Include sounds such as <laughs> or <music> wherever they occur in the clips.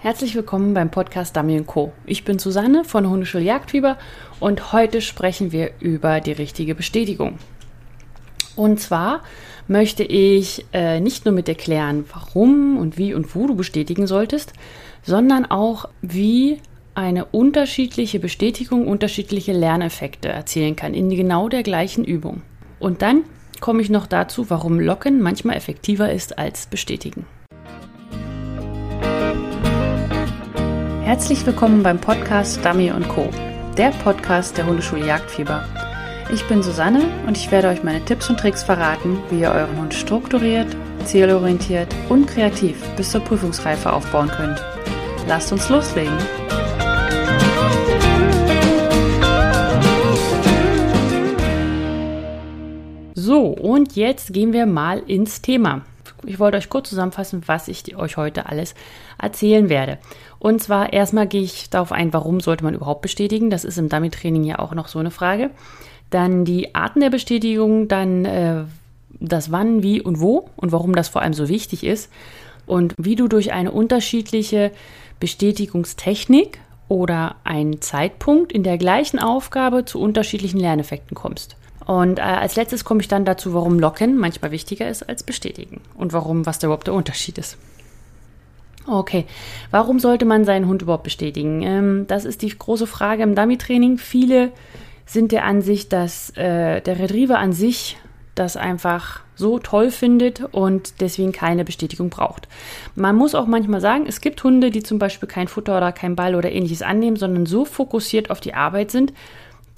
Herzlich willkommen beim Podcast Dummy Co. Ich bin Susanne von Hundeschule Jagdfieber und heute sprechen wir über die richtige Bestätigung. Und zwar möchte ich äh, nicht nur mit erklären, warum und wie und wo du bestätigen solltest, sondern auch, wie eine unterschiedliche Bestätigung unterschiedliche Lerneffekte erzielen kann in genau der gleichen Übung. Und dann komme ich noch dazu, warum Locken manchmal effektiver ist als bestätigen. Herzlich willkommen beim Podcast Dummy Co., der Podcast der Hundeschule Jagdfieber. Ich bin Susanne und ich werde euch meine Tipps und Tricks verraten, wie ihr euren Hund strukturiert, zielorientiert und kreativ bis zur Prüfungsreife aufbauen könnt. Lasst uns loslegen! So, und jetzt gehen wir mal ins Thema ich wollte euch kurz zusammenfassen, was ich euch heute alles erzählen werde. Und zwar erstmal gehe ich darauf ein, warum sollte man überhaupt bestätigen. Das ist im Dummy-Training ja auch noch so eine Frage. Dann die Arten der Bestätigung, dann äh, das Wann, Wie und Wo und warum das vor allem so wichtig ist und wie du durch eine unterschiedliche Bestätigungstechnik oder einen Zeitpunkt in der gleichen Aufgabe zu unterschiedlichen Lerneffekten kommst. Und äh, als letztes komme ich dann dazu, warum Locken manchmal wichtiger ist als bestätigen und warum, was da überhaupt der Unterschied ist. Okay, warum sollte man seinen Hund überhaupt bestätigen? Ähm, das ist die große Frage im Dummy-Training. Viele sind der Ansicht, dass äh, der Retriever an sich das einfach so toll findet und deswegen keine Bestätigung braucht. Man muss auch manchmal sagen, es gibt Hunde, die zum Beispiel kein Futter oder kein Ball oder ähnliches annehmen, sondern so fokussiert auf die Arbeit sind,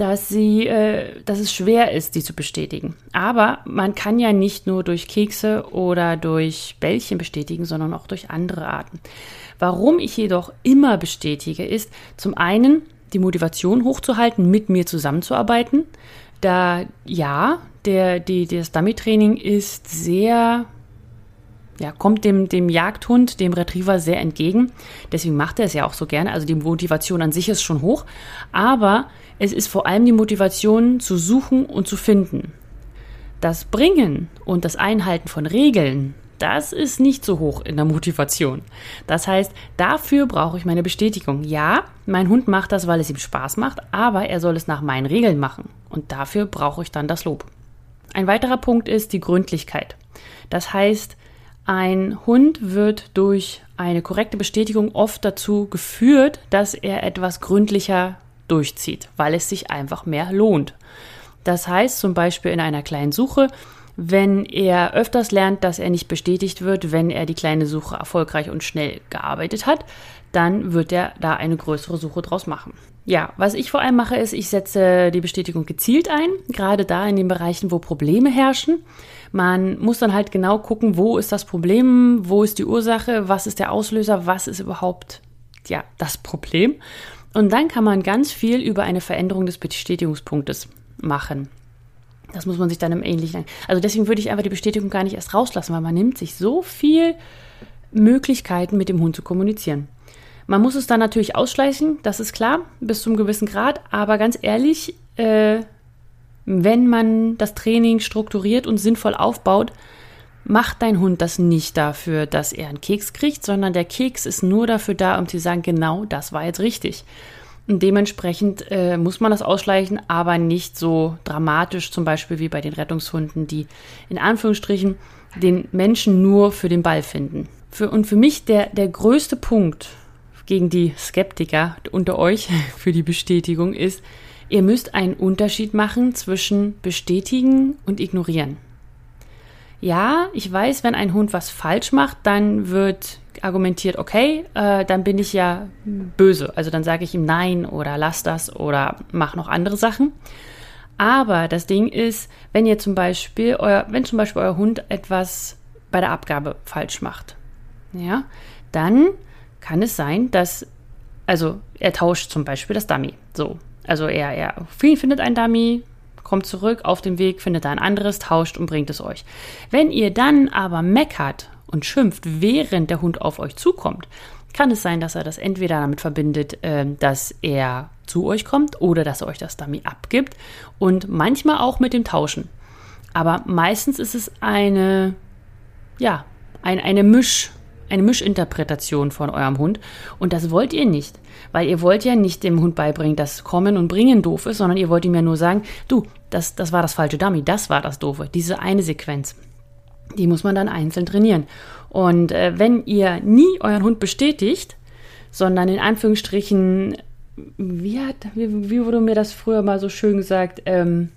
dass sie, äh, dass es schwer ist, sie zu bestätigen. Aber man kann ja nicht nur durch Kekse oder durch Bällchen bestätigen, sondern auch durch andere Arten. Warum ich jedoch immer bestätige, ist zum einen die Motivation hochzuhalten, mit mir zusammenzuarbeiten. Da ja, der, die, das Dummy-Training ist sehr ja, kommt dem, dem Jagdhund, dem Retriever sehr entgegen. Deswegen macht er es ja auch so gerne. Also die Motivation an sich ist schon hoch. Aber es ist vor allem die Motivation zu suchen und zu finden. Das Bringen und das Einhalten von Regeln, das ist nicht so hoch in der Motivation. Das heißt, dafür brauche ich meine Bestätigung. Ja, mein Hund macht das, weil es ihm Spaß macht, aber er soll es nach meinen Regeln machen. Und dafür brauche ich dann das Lob. Ein weiterer Punkt ist die Gründlichkeit. Das heißt, ein Hund wird durch eine korrekte Bestätigung oft dazu geführt, dass er etwas gründlicher durchzieht, weil es sich einfach mehr lohnt. Das heißt zum Beispiel in einer kleinen Suche, wenn er öfters lernt, dass er nicht bestätigt wird, wenn er die kleine Suche erfolgreich und schnell gearbeitet hat, dann wird er da eine größere Suche draus machen. Ja, was ich vor allem mache, ist, ich setze die Bestätigung gezielt ein, gerade da in den Bereichen, wo Probleme herrschen. Man muss dann halt genau gucken, wo ist das Problem, wo ist die Ursache, was ist der Auslöser, was ist überhaupt ja, das Problem. Und dann kann man ganz viel über eine Veränderung des Bestätigungspunktes machen. Das muss man sich dann im Ähnlichen. Also deswegen würde ich einfach die Bestätigung gar nicht erst rauslassen, weil man nimmt sich so viel Möglichkeiten, mit dem Hund zu kommunizieren. Man muss es dann natürlich ausschleichen, das ist klar, bis zu einem gewissen Grad. Aber ganz ehrlich, äh, wenn man das Training strukturiert und sinnvoll aufbaut, macht dein Hund das nicht dafür, dass er einen Keks kriegt, sondern der Keks ist nur dafür da, um zu sagen, genau, das war jetzt richtig. Und dementsprechend äh, muss man das ausschleichen, aber nicht so dramatisch, zum Beispiel wie bei den Rettungshunden, die in Anführungsstrichen den Menschen nur für den Ball finden. Für, und für mich der, der größte Punkt gegen die Skeptiker unter euch <laughs> für die Bestätigung ist, ihr müsst einen Unterschied machen zwischen bestätigen und ignorieren. Ja, ich weiß, wenn ein Hund was falsch macht, dann wird argumentiert, okay, äh, dann bin ich ja böse. Also dann sage ich ihm nein oder lass das oder mach noch andere Sachen. Aber das Ding ist, wenn ihr zum Beispiel euer, wenn zum Beispiel euer Hund etwas bei der Abgabe falsch macht, ja, dann kann es sein, dass, also er tauscht zum Beispiel das Dummy. So. Also er, er findet ein Dummy, kommt zurück auf dem Weg, findet ein anderes, tauscht und bringt es euch. Wenn ihr dann aber meckert und schimpft, während der Hund auf euch zukommt, kann es sein, dass er das entweder damit verbindet, äh, dass er zu euch kommt oder dass er euch das Dummy abgibt und manchmal auch mit dem Tauschen. Aber meistens ist es eine, ja, ein, eine Misch, eine Mischinterpretation von eurem Hund. Und das wollt ihr nicht. Weil ihr wollt ja nicht dem Hund beibringen, dass Kommen und Bringen doof ist, sondern ihr wollt ihm ja nur sagen, du, das, das war das falsche Dummy, das war das Doofe, diese eine Sequenz. Die muss man dann einzeln trainieren. Und äh, wenn ihr nie euren Hund bestätigt, sondern in Anführungsstrichen, wie, hat, wie, wie wurde mir das früher mal so schön gesagt, ähm,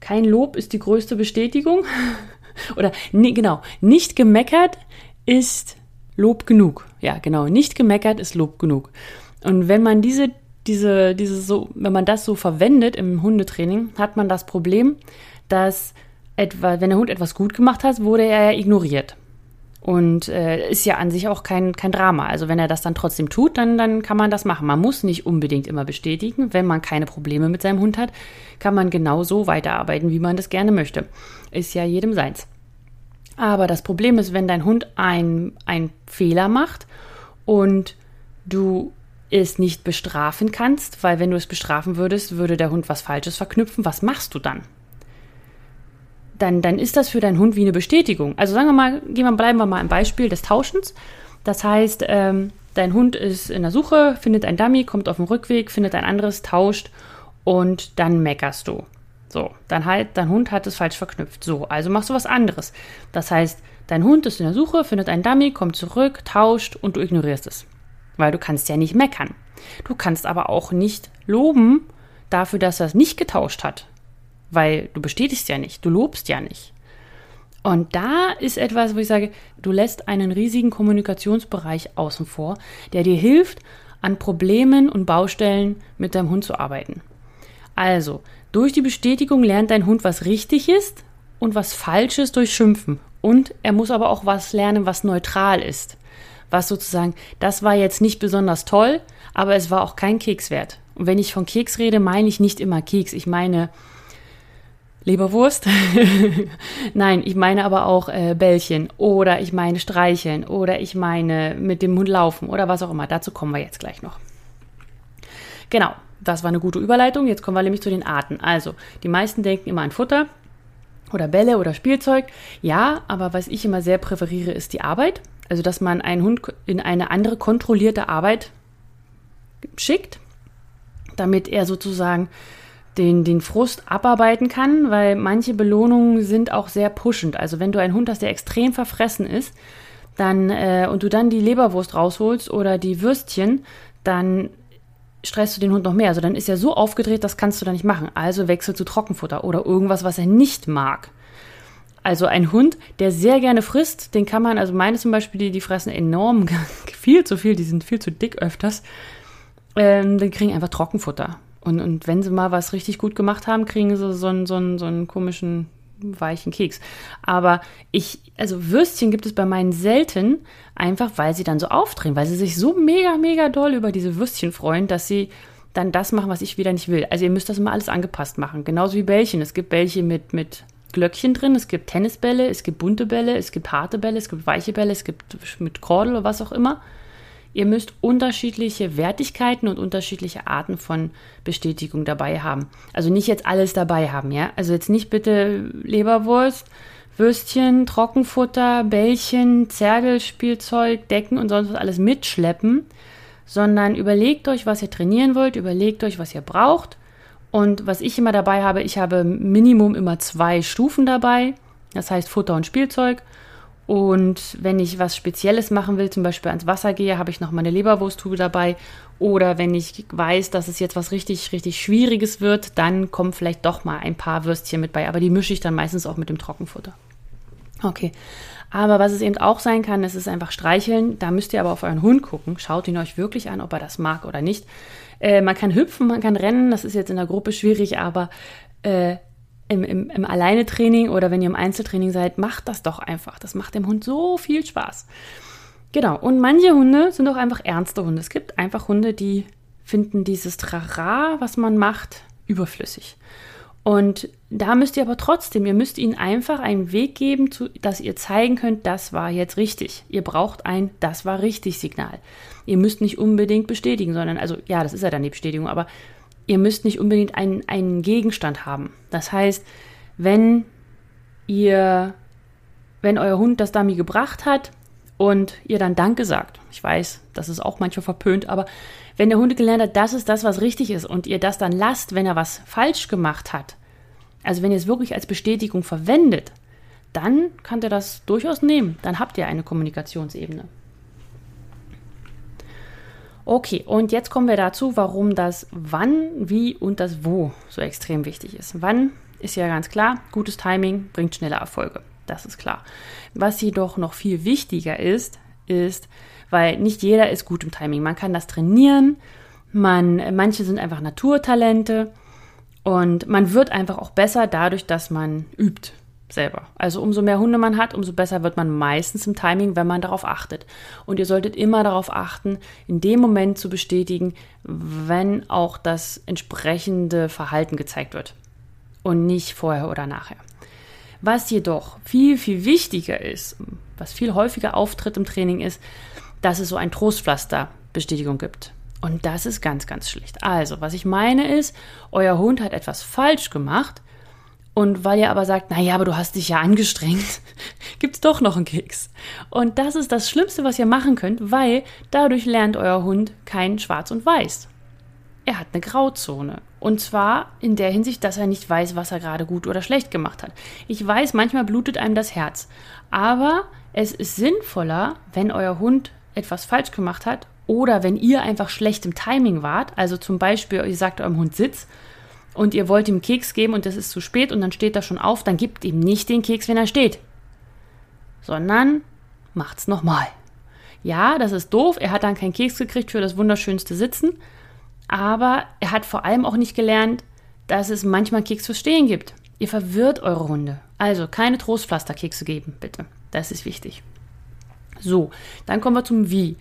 kein Lob ist die größte Bestätigung. <laughs> Oder nee, genau, nicht gemeckert ist Lob genug. Ja, genau, nicht gemeckert ist Lob genug. Und wenn man diese, diese, diese so, wenn man das so verwendet im Hundetraining, hat man das Problem, dass etwa, wenn der Hund etwas gut gemacht hat, wurde er ignoriert. Und äh, ist ja an sich auch kein, kein Drama. Also wenn er das dann trotzdem tut, dann, dann kann man das machen. Man muss nicht unbedingt immer bestätigen. Wenn man keine Probleme mit seinem Hund hat, kann man genau so weiterarbeiten, wie man das gerne möchte. Ist ja jedem seins. Aber das Problem ist, wenn dein Hund einen Fehler macht und du es nicht bestrafen kannst, weil wenn du es bestrafen würdest, würde der Hund was Falsches verknüpfen. Was machst du dann? dann, dann ist das für deinen Hund wie eine Bestätigung. Also sagen wir mal, gehen wir, bleiben wir mal im Beispiel des Tauschens. Das heißt, ähm, dein Hund ist in der Suche, findet ein Dummy, kommt auf dem Rückweg, findet ein anderes, tauscht und dann meckerst du. So, dann halt, dein Hund hat es falsch verknüpft. So, also machst du was anderes. Das heißt, dein Hund ist in der Suche, findet ein Dummy, kommt zurück, tauscht und du ignorierst es. Weil du kannst ja nicht meckern. Du kannst aber auch nicht loben dafür, dass er es nicht getauscht hat weil du bestätigst ja nicht, du lobst ja nicht. Und da ist etwas, wo ich sage, du lässt einen riesigen Kommunikationsbereich außen vor, der dir hilft, an Problemen und Baustellen mit deinem Hund zu arbeiten. Also, durch die Bestätigung lernt dein Hund, was richtig ist und was falsch ist durch Schimpfen. Und er muss aber auch was lernen, was neutral ist. Was sozusagen, das war jetzt nicht besonders toll, aber es war auch kein Keks wert. Und wenn ich von Keks rede, meine ich nicht immer Keks. Ich meine Leberwurst. <laughs> Nein, ich meine aber auch äh, Bällchen oder ich meine streicheln oder ich meine mit dem Hund laufen oder was auch immer. Dazu kommen wir jetzt gleich noch. Genau, das war eine gute Überleitung. Jetzt kommen wir nämlich zu den Arten. Also, die meisten denken immer an Futter oder Bälle oder Spielzeug. Ja, aber was ich immer sehr präferiere, ist die Arbeit. Also, dass man einen Hund in eine andere kontrollierte Arbeit schickt, damit er sozusagen den, den Frust abarbeiten kann, weil manche Belohnungen sind auch sehr pushend. Also wenn du einen Hund hast, der extrem verfressen ist, dann äh, und du dann die Leberwurst rausholst oder die Würstchen, dann stresst du den Hund noch mehr. Also dann ist er so aufgedreht, das kannst du dann nicht machen. Also wechsel zu Trockenfutter oder irgendwas, was er nicht mag. Also ein Hund, der sehr gerne frisst, den kann man, also meine zum Beispiel, die, die fressen enorm, <laughs> viel zu viel, die sind viel zu dick öfters, ähm, dann kriegen einfach Trockenfutter. Und, und wenn sie mal was richtig gut gemacht haben, kriegen sie so einen, so einen, so einen komischen weichen Keks. Aber ich, also Würstchen gibt es bei meinen selten, einfach weil sie dann so aufdrehen, weil sie sich so mega, mega doll über diese Würstchen freuen, dass sie dann das machen, was ich wieder nicht will. Also ihr müsst das immer alles angepasst machen. Genauso wie Bällchen. Es gibt Bällchen mit, mit Glöckchen drin, es gibt Tennisbälle, es gibt bunte Bälle, es gibt harte Bälle, es gibt weiche Bälle, es gibt mit Kordel oder was auch immer. Ihr müsst unterschiedliche Wertigkeiten und unterschiedliche Arten von Bestätigung dabei haben. Also nicht jetzt alles dabei haben, ja? Also jetzt nicht bitte Leberwurst, Würstchen, Trockenfutter, Bällchen, Zergelspielzeug, Decken und sonst was alles mitschleppen, sondern überlegt euch, was ihr trainieren wollt, überlegt euch, was ihr braucht. Und was ich immer dabei habe, ich habe Minimum immer zwei Stufen dabei. Das heißt Futter und Spielzeug. Und wenn ich was Spezielles machen will, zum Beispiel ans Wasser gehe, habe ich noch meine Leberwursttube dabei. Oder wenn ich weiß, dass es jetzt was richtig, richtig Schwieriges wird, dann kommen vielleicht doch mal ein paar Würstchen mit bei. Aber die mische ich dann meistens auch mit dem Trockenfutter. Okay. Aber was es eben auch sein kann, das ist einfach streicheln. Da müsst ihr aber auf euren Hund gucken. Schaut ihn euch wirklich an, ob er das mag oder nicht. Äh, man kann hüpfen, man kann rennen. Das ist jetzt in der Gruppe schwierig, aber äh, im, im, im Alleine-Training oder wenn ihr im Einzeltraining seid, macht das doch einfach. Das macht dem Hund so viel Spaß. Genau. Und manche Hunde sind auch einfach ernste Hunde. Es gibt einfach Hunde, die finden dieses Trara, was man macht, überflüssig. Und da müsst ihr aber trotzdem, ihr müsst ihnen einfach einen Weg geben, zu, dass ihr zeigen könnt, das war jetzt richtig. Ihr braucht ein Das war richtig Signal. Ihr müsst nicht unbedingt bestätigen, sondern, also ja, das ist ja dann die Bestätigung, aber ihr müsst nicht unbedingt einen, einen Gegenstand haben. Das heißt, wenn ihr, wenn euer Hund das Dummy gebracht hat und ihr dann Danke sagt. Ich weiß, das ist auch manchmal verpönt, aber wenn der Hund gelernt hat, das ist das, was richtig ist und ihr das dann lasst, wenn er was falsch gemacht hat, also wenn ihr es wirklich als Bestätigung verwendet, dann kann der das durchaus nehmen. Dann habt ihr eine Kommunikationsebene. Okay, und jetzt kommen wir dazu, warum das Wann, Wie und das Wo so extrem wichtig ist. Wann ist ja ganz klar, gutes Timing bringt schnelle Erfolge. Das ist klar. Was jedoch noch viel wichtiger ist, ist, weil nicht jeder ist gut im Timing. Man kann das trainieren. Man, manche sind einfach Naturtalente und man wird einfach auch besser dadurch, dass man übt selber. Also umso mehr Hunde man hat, umso besser wird man meistens im Timing, wenn man darauf achtet. Und ihr solltet immer darauf achten, in dem Moment zu bestätigen, wenn auch das entsprechende Verhalten gezeigt wird und nicht vorher oder nachher. Was jedoch viel, viel wichtiger ist, was viel häufiger auftritt im Training ist, dass es so ein Trostpflaster-Bestätigung gibt. Und das ist ganz, ganz schlecht. Also, was ich meine ist, euer Hund hat etwas falsch gemacht und weil ihr aber sagt, na ja, aber du hast dich ja angestrengt, <laughs> gibt's doch noch einen Keks. Und das ist das Schlimmste, was ihr machen könnt, weil dadurch lernt euer Hund kein Schwarz und Weiß. Er hat eine Grauzone. Und zwar in der Hinsicht, dass er nicht weiß, was er gerade gut oder schlecht gemacht hat. Ich weiß, manchmal blutet einem das Herz. Aber es ist sinnvoller, wenn euer Hund etwas falsch gemacht hat oder wenn ihr einfach schlecht im Timing wart. Also zum Beispiel, ihr sagt eurem Hund Sitz und ihr wollt ihm Keks geben und es ist zu spät und dann steht er schon auf, dann gebt ihm nicht den Keks, wenn er steht, sondern macht's nochmal. Ja, das ist doof, er hat dann keinen Keks gekriegt für das wunderschönste Sitzen, aber er hat vor allem auch nicht gelernt, dass es manchmal Keks fürs Stehen gibt. Ihr verwirrt eure Hunde. Also keine Trostpflasterkekse geben, bitte. Das ist wichtig. So, dann kommen wir zum Wie.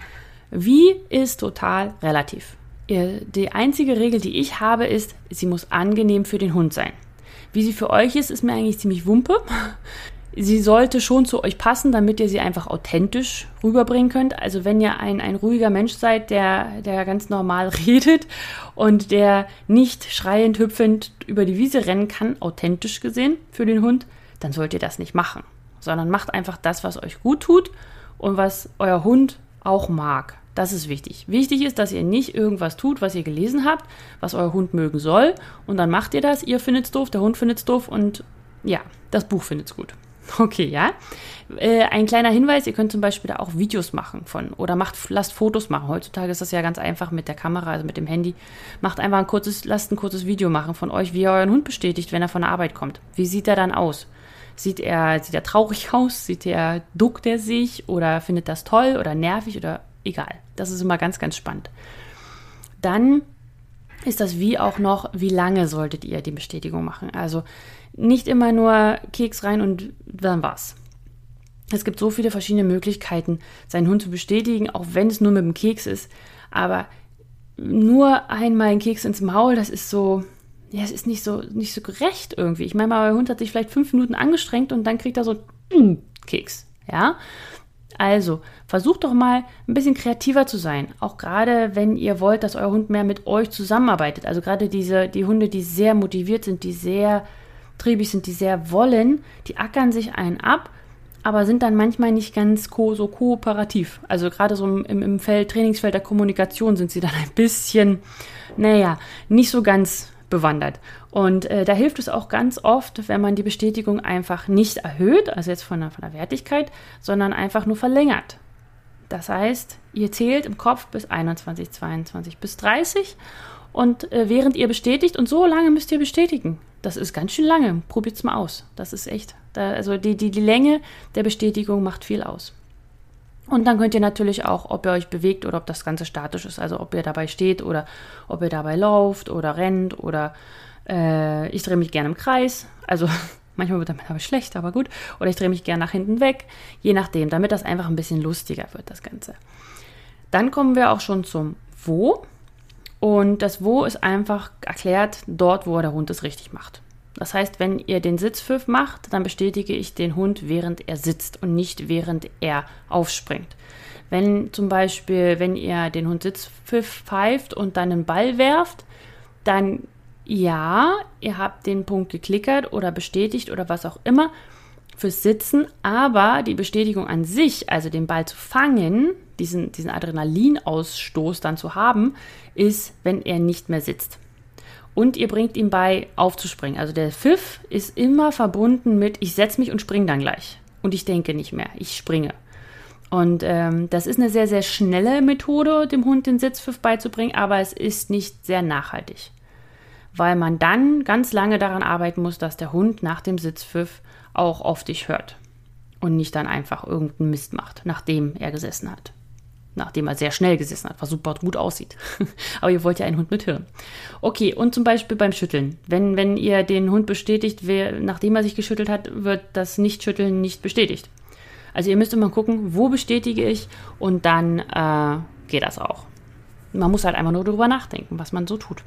Wie ist total relativ. Die einzige Regel, die ich habe, ist, sie muss angenehm für den Hund sein. Wie sie für euch ist, ist mir eigentlich ziemlich wumpe. <laughs> Sie sollte schon zu euch passen, damit ihr sie einfach authentisch rüberbringen könnt. Also wenn ihr ein, ein ruhiger Mensch seid, der, der ganz normal <laughs> redet und der nicht schreiend, hüpfend über die Wiese rennen kann, authentisch gesehen für den Hund, dann sollt ihr das nicht machen. Sondern macht einfach das, was euch gut tut und was euer Hund auch mag. Das ist wichtig. Wichtig ist, dass ihr nicht irgendwas tut, was ihr gelesen habt, was euer Hund mögen soll. Und dann macht ihr das. Ihr findet es doof, der Hund findet es doof und ja, das Buch findet es gut. <laughs> Okay, ja. Äh, ein kleiner Hinweis, ihr könnt zum Beispiel da auch Videos machen von oder macht, lasst Fotos machen. Heutzutage ist das ja ganz einfach mit der Kamera, also mit dem Handy. Macht einfach ein kurzes, lasst ein kurzes Video machen von euch, wie ihr euren Hund bestätigt, wenn er von der Arbeit kommt. Wie sieht er dann aus? Sieht er, sieht er traurig <laughs> aus? Sieht er, duckt er sich oder findet das toll oder nervig oder egal. Das ist immer ganz, ganz spannend. Dann ist das wie auch noch, wie lange solltet ihr die Bestätigung machen? Also nicht immer nur Keks rein und dann war's. Es gibt so viele verschiedene Möglichkeiten, seinen Hund zu bestätigen, auch wenn es nur mit dem Keks ist. Aber nur einmal ein Keks ins Maul, das ist so, ja, es ist nicht so, nicht so gerecht irgendwie. Ich meine euer Hund hat sich vielleicht fünf Minuten angestrengt und dann kriegt er so einen Keks, ja. Also, versucht doch mal ein bisschen kreativer zu sein. Auch gerade, wenn ihr wollt, dass euer Hund mehr mit euch zusammenarbeitet. Also gerade diese, die Hunde, die sehr motiviert sind, die sehr triebig sind, die sehr wollen, die ackern sich einen ab, aber sind dann manchmal nicht ganz ko so kooperativ. Also gerade so im, im Feld, Trainingsfeld der Kommunikation sind sie dann ein bisschen, naja, nicht so ganz bewandert. Und äh, da hilft es auch ganz oft, wenn man die Bestätigung einfach nicht erhöht, also jetzt von der, von der Wertigkeit, sondern einfach nur verlängert. Das heißt, ihr zählt im Kopf bis 21, 22, bis 30 und äh, während ihr bestätigt, und so lange müsst ihr bestätigen. Das ist ganz schön lange. Probiert es mal aus. Das ist echt. Da, also die, die, die Länge der Bestätigung macht viel aus. Und dann könnt ihr natürlich auch, ob ihr euch bewegt oder ob das Ganze statisch ist, also ob ihr dabei steht oder ob ihr dabei lauft oder rennt oder äh, ich drehe mich gerne im Kreis. Also <laughs> manchmal wird damit aber schlecht, aber gut. Oder ich drehe mich gerne nach hinten weg, je nachdem, damit das einfach ein bisschen lustiger wird, das Ganze. Dann kommen wir auch schon zum Wo. Und das Wo ist einfach erklärt dort, wo der Hund es richtig macht. Das heißt, wenn ihr den Sitzpfiff macht, dann bestätige ich den Hund, während er sitzt und nicht während er aufspringt. Wenn zum Beispiel, wenn ihr den Hund Sitzpfiff pfeift und dann einen Ball werft, dann ja, ihr habt den Punkt geklickert oder bestätigt oder was auch immer, fürs Sitzen, aber die Bestätigung an sich, also den Ball zu fangen, diesen, diesen Adrenalinausstoß dann zu haben, ist, wenn er nicht mehr sitzt. Und ihr bringt ihm bei, aufzuspringen. Also der Pfiff ist immer verbunden mit, ich setze mich und springe dann gleich. Und ich denke nicht mehr, ich springe. Und ähm, das ist eine sehr, sehr schnelle Methode, dem Hund den Sitzpfiff beizubringen, aber es ist nicht sehr nachhaltig. Weil man dann ganz lange daran arbeiten muss, dass der Hund nach dem Sitzpfiff auch auf dich hört. Und nicht dann einfach irgendeinen Mist macht, nachdem er gesessen hat nachdem er sehr schnell gesessen hat, was super gut aussieht. <laughs> Aber ihr wollt ja einen Hund mit Hirn. Okay, und zum Beispiel beim Schütteln. Wenn, wenn ihr den Hund bestätigt, wer, nachdem er sich geschüttelt hat, wird das Nicht-Schütteln nicht bestätigt. Also ihr müsst immer gucken, wo bestätige ich und dann äh, geht das auch. Man muss halt einfach nur darüber nachdenken, was man so tut.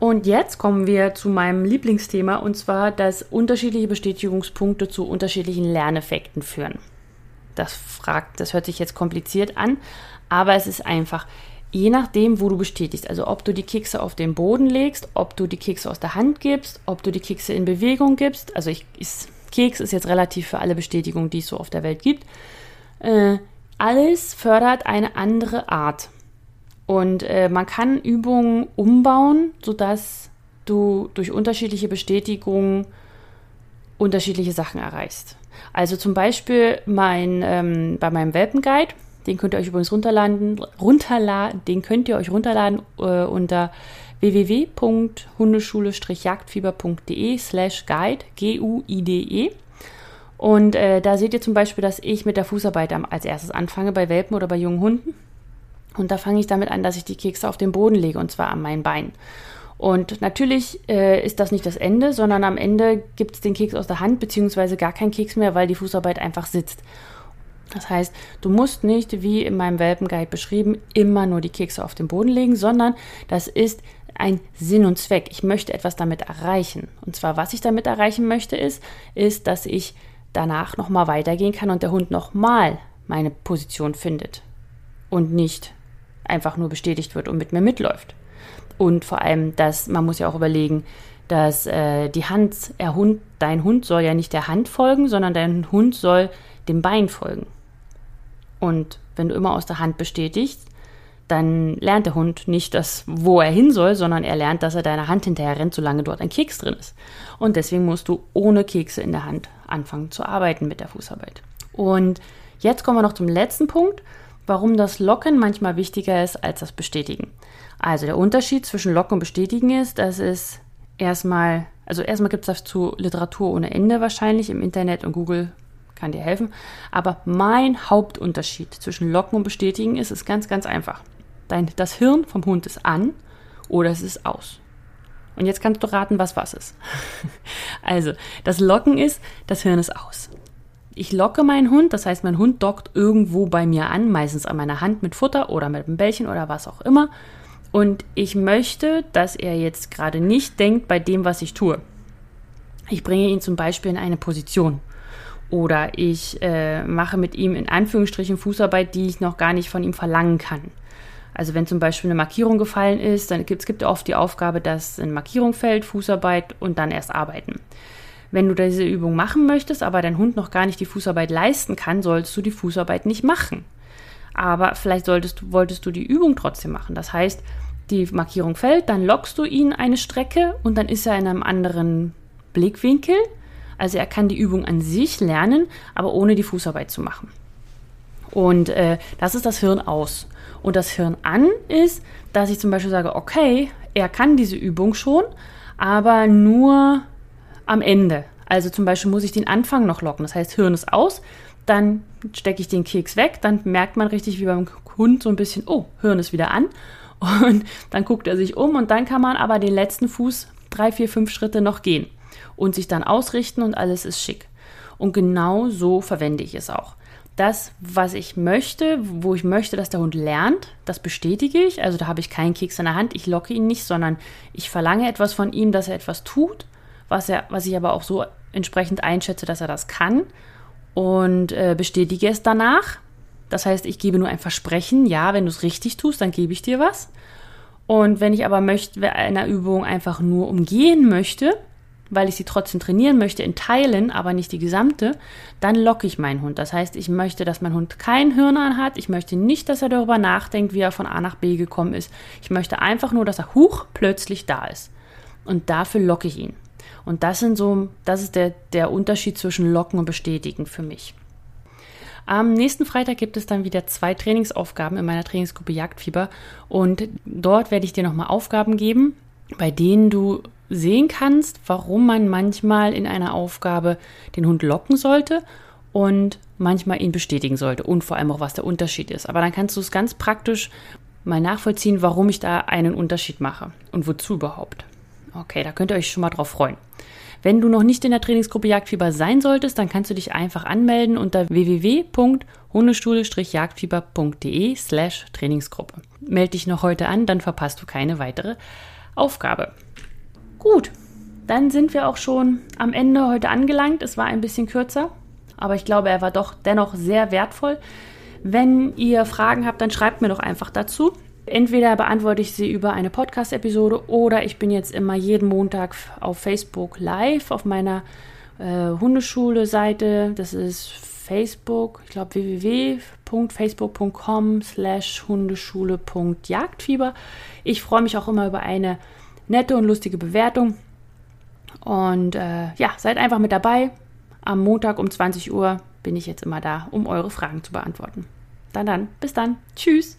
Und jetzt kommen wir zu meinem Lieblingsthema und zwar, dass unterschiedliche Bestätigungspunkte zu unterschiedlichen Lerneffekten führen. Das fragt, das hört sich jetzt kompliziert an, aber es ist einfach, je nachdem, wo du bestätigst, also ob du die Kekse auf den Boden legst, ob du die Kekse aus der Hand gibst, ob du die Kekse in Bewegung gibst, also ich, ist, Keks ist jetzt relativ für alle Bestätigungen, die es so auf der Welt gibt, äh, alles fördert eine andere Art. Und äh, man kann Übungen umbauen, sodass du durch unterschiedliche Bestätigungen unterschiedliche Sachen erreichst. Also zum Beispiel mein, ähm, bei meinem Welpenguide, den könnt ihr euch übrigens runterladen, runterladen den könnt ihr euch runterladen äh, unter www.hundeschule-jagdfieber.de slash guide, G-U-I-D-E. Und äh, da seht ihr zum Beispiel, dass ich mit der Fußarbeit als erstes anfange bei Welpen oder bei jungen Hunden. Und da fange ich damit an, dass ich die Kekse auf den Boden lege und zwar an meinen Beinen. Und natürlich äh, ist das nicht das Ende, sondern am Ende gibt es den Keks aus der Hand, beziehungsweise gar keinen Keks mehr, weil die Fußarbeit einfach sitzt. Das heißt, du musst nicht, wie in meinem Welpenguide beschrieben, immer nur die Kekse auf den Boden legen, sondern das ist ein Sinn und Zweck. Ich möchte etwas damit erreichen. Und zwar, was ich damit erreichen möchte, ist, ist, dass ich danach nochmal weitergehen kann und der Hund nochmal meine Position findet und nicht einfach nur bestätigt wird und mit mir mitläuft. Und vor allem, dass man muss ja auch überlegen, dass äh, die Hand, er Hund, dein Hund soll ja nicht der Hand folgen, sondern dein Hund soll dem Bein folgen. Und wenn du immer aus der Hand bestätigst, dann lernt der Hund nicht das, wo er hin soll, sondern er lernt, dass er deiner Hand hinterher rennt, solange dort ein Keks drin ist. Und deswegen musst du ohne Kekse in der Hand anfangen zu arbeiten mit der Fußarbeit. Und jetzt kommen wir noch zum letzten Punkt, warum das Locken manchmal wichtiger ist als das Bestätigen. Also der Unterschied zwischen Locken und Bestätigen ist, dass es erstmal, also erstmal gibt es dazu Literatur ohne Ende wahrscheinlich im Internet und Google kann dir helfen. Aber mein Hauptunterschied zwischen Locken und Bestätigen ist, ist ganz, ganz einfach. Dein, das Hirn vom Hund ist an oder es ist aus. Und jetzt kannst du raten, was was ist. <laughs> also, das Locken ist, das Hirn ist aus. Ich locke meinen Hund, das heißt, mein Hund dockt irgendwo bei mir an, meistens an meiner Hand mit Futter oder mit einem Bällchen oder was auch immer. Und ich möchte, dass er jetzt gerade nicht denkt bei dem, was ich tue. Ich bringe ihn zum Beispiel in eine Position. Oder ich äh, mache mit ihm in Anführungsstrichen Fußarbeit, die ich noch gar nicht von ihm verlangen kann. Also wenn zum Beispiel eine Markierung gefallen ist, dann gibt es oft die Aufgabe, dass eine Markierung fällt, Fußarbeit und dann erst arbeiten. Wenn du diese Übung machen möchtest, aber dein Hund noch gar nicht die Fußarbeit leisten kann, solltest du die Fußarbeit nicht machen aber vielleicht solltest, wolltest du die Übung trotzdem machen. Das heißt, die Markierung fällt, dann lockst du ihn eine Strecke und dann ist er in einem anderen Blickwinkel. Also er kann die Übung an sich lernen, aber ohne die Fußarbeit zu machen. Und äh, das ist das Hirn aus. Und das Hirn an ist, dass ich zum Beispiel sage, okay, er kann diese Übung schon, aber nur am Ende. Also zum Beispiel muss ich den Anfang noch locken. Das heißt, Hirn ist aus, dann stecke ich den Keks weg, dann merkt man richtig wie beim Hund so ein bisschen, oh, Hirn ist wieder an. <laughs> Und dann guckt er sich um und dann kann man aber den letzten Fuß drei, vier, fünf Schritte noch gehen und sich dann ausrichten und alles ist schick. Und genau so verwende ich es auch. Das, was ich möchte, wo ich möchte, dass der Hund lernt, das bestätige ich. Also da habe ich keinen Keks in der Hand, ich locke ihn nicht, sondern ich verlange etwas von ihm, dass er etwas tut, was, er, was ich aber auch so entsprechend einschätze, dass er das kann und äh, bestätige es danach. Das heißt, ich gebe nur ein Versprechen, ja, wenn du es richtig tust, dann gebe ich dir was. Und wenn ich aber möchte, einer Übung einfach nur umgehen möchte, weil ich sie trotzdem trainieren möchte, in Teilen, aber nicht die gesamte, dann locke ich meinen Hund. Das heißt, ich möchte, dass mein Hund kein Hirn hat. Ich möchte nicht, dass er darüber nachdenkt, wie er von A nach B gekommen ist. Ich möchte einfach nur, dass er huch plötzlich da ist. Und dafür locke ich ihn. Und das sind so, das ist der, der Unterschied zwischen Locken und Bestätigen für mich. Am nächsten Freitag gibt es dann wieder zwei Trainingsaufgaben in meiner Trainingsgruppe Jagdfieber und dort werde ich dir nochmal Aufgaben geben, bei denen du sehen kannst, warum man manchmal in einer Aufgabe den Hund locken sollte und manchmal ihn bestätigen sollte und vor allem auch, was der Unterschied ist. Aber dann kannst du es ganz praktisch mal nachvollziehen, warum ich da einen Unterschied mache und wozu überhaupt. Okay, da könnt ihr euch schon mal drauf freuen. Wenn du noch nicht in der Trainingsgruppe Jagdfieber sein solltest, dann kannst du dich einfach anmelden unter www.hundestuhle-jagdfieber.de slash Trainingsgruppe. Melde dich noch heute an, dann verpasst du keine weitere Aufgabe. Gut, dann sind wir auch schon am Ende heute angelangt. Es war ein bisschen kürzer, aber ich glaube, er war doch dennoch sehr wertvoll. Wenn ihr Fragen habt, dann schreibt mir doch einfach dazu. Entweder beantworte ich sie über eine Podcast-Episode oder ich bin jetzt immer jeden Montag auf Facebook live auf meiner äh, Hundeschule-Seite. Das ist Facebook, ich glaube www.facebook.com slash hundeschule.jagdfieber. Ich freue mich auch immer über eine nette und lustige Bewertung. Und äh, ja, seid einfach mit dabei. Am Montag um 20 Uhr bin ich jetzt immer da, um eure Fragen zu beantworten. Dann dann, bis dann. Tschüss.